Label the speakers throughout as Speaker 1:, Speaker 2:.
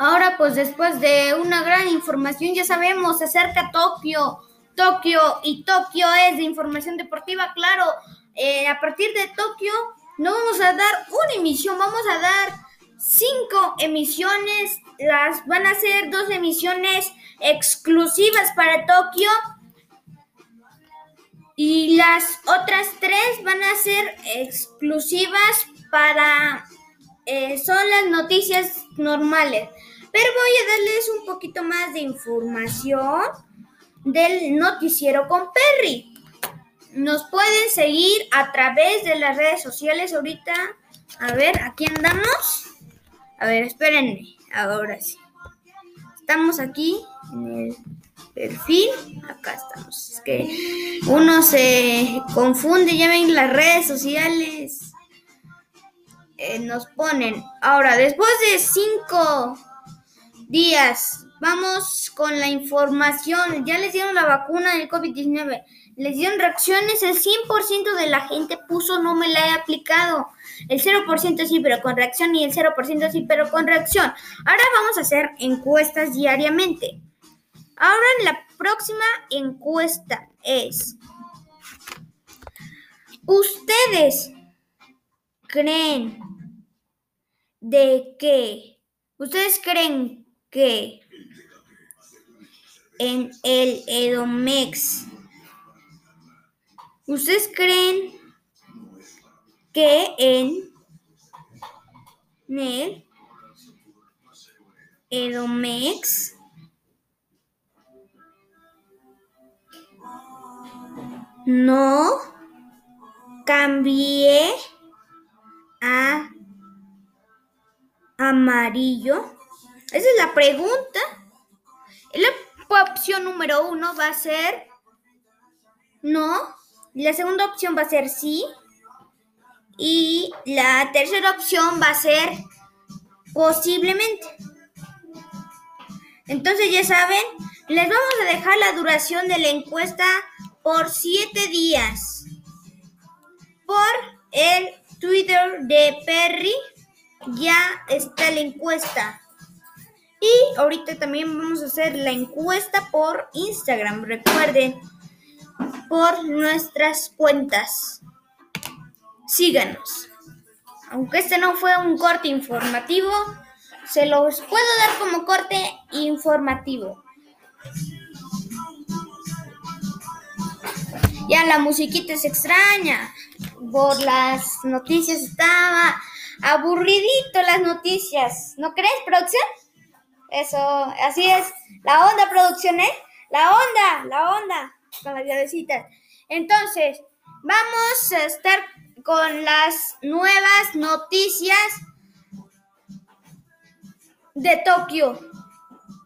Speaker 1: Ahora, pues después de una gran información, ya sabemos, acerca Tokio, Tokio y Tokio es de información deportiva, claro. Eh, a partir de Tokio no vamos a dar una emisión, vamos a dar cinco emisiones. Las van a ser dos emisiones exclusivas para Tokio y las otras tres van a ser exclusivas para eh, son las noticias normales. Pero voy a darles un poquito más de información del noticiero con Perry. Nos pueden seguir a través de las redes sociales ahorita. A ver, aquí andamos. A ver, espérenme. Ahora sí. Estamos aquí en el perfil. Acá estamos. Es que uno se confunde. Ya ven las redes sociales. Eh, nos ponen. Ahora, después de cinco días, vamos con la información. Ya les dieron la vacuna del COVID-19. Les dieron reacciones. El 100% de la gente puso no me la he aplicado. El 0% sí, pero con reacción. Y el 0% sí, pero con reacción. Ahora vamos a hacer encuestas diariamente. Ahora la próxima encuesta es, ¿ustedes creen de que, ustedes creen que en el Edomex, ustedes creen que en el Edomex no cambié a amarillo? Esa es la pregunta. La opción número uno va a ser no. La segunda opción va a ser sí. Y la tercera opción va a ser posiblemente. Entonces ya saben, les vamos a dejar la duración de la encuesta por siete días por el Twitter de Perry. Ya está la encuesta. Y ahorita también vamos a hacer la encuesta por Instagram. Recuerden, por nuestras cuentas. Síganos. Aunque este no fue un corte informativo, se los puedo dar como corte informativo. Ya la musiquita es extraña. Por las noticias estaba aburridito las noticias. ¿No crees, producción? Eso, así es. La onda, producción, ¿eh? La onda, la onda. Con las llavecitas. Entonces, vamos a estar con las nuevas noticias de Tokio.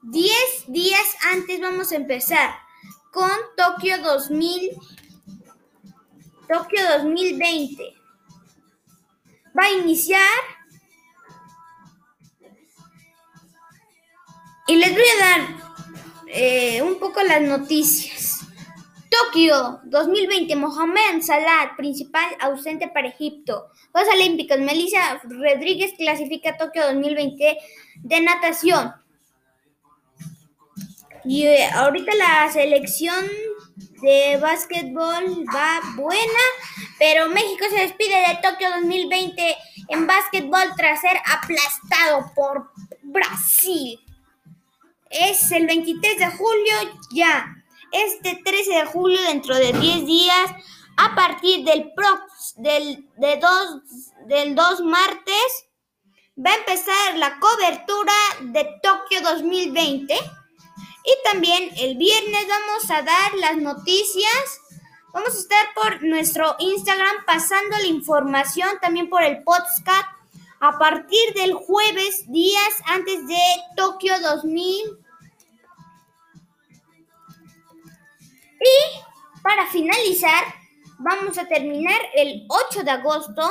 Speaker 1: Diez días antes vamos a empezar con Tokio 2000 Tokio 2020. Va a iniciar. Y les voy a dar eh, un poco las noticias. Tokio 2020, Mohamed Salah, principal ausente para Egipto. Juegos Olímpicos, Melissa Rodríguez clasifica a Tokio 2020 de natación. Y eh, ahorita la selección de básquetbol va buena, pero México se despide de Tokio 2020 en básquetbol tras ser aplastado por Brasil. Es el 23 de julio ya. Este 13 de julio, dentro de 10 días, a partir del, del, de dos, del 2 martes, va a empezar la cobertura de Tokio 2020 y también el viernes vamos a dar las noticias. Vamos a estar por nuestro Instagram pasando la información, también por el podcast, a partir del jueves, días antes de Tokio 2000. Para finalizar, vamos a terminar el 8 de agosto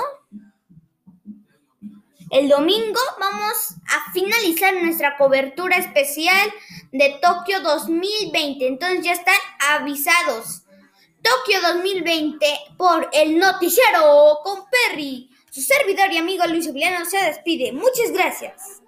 Speaker 1: el domingo vamos a finalizar nuestra cobertura especial de Tokio 2020. Entonces ya están avisados. Tokio 2020 por el noticiero con Perry. Su servidor y amigo Luis Juliano se despide. Muchas gracias.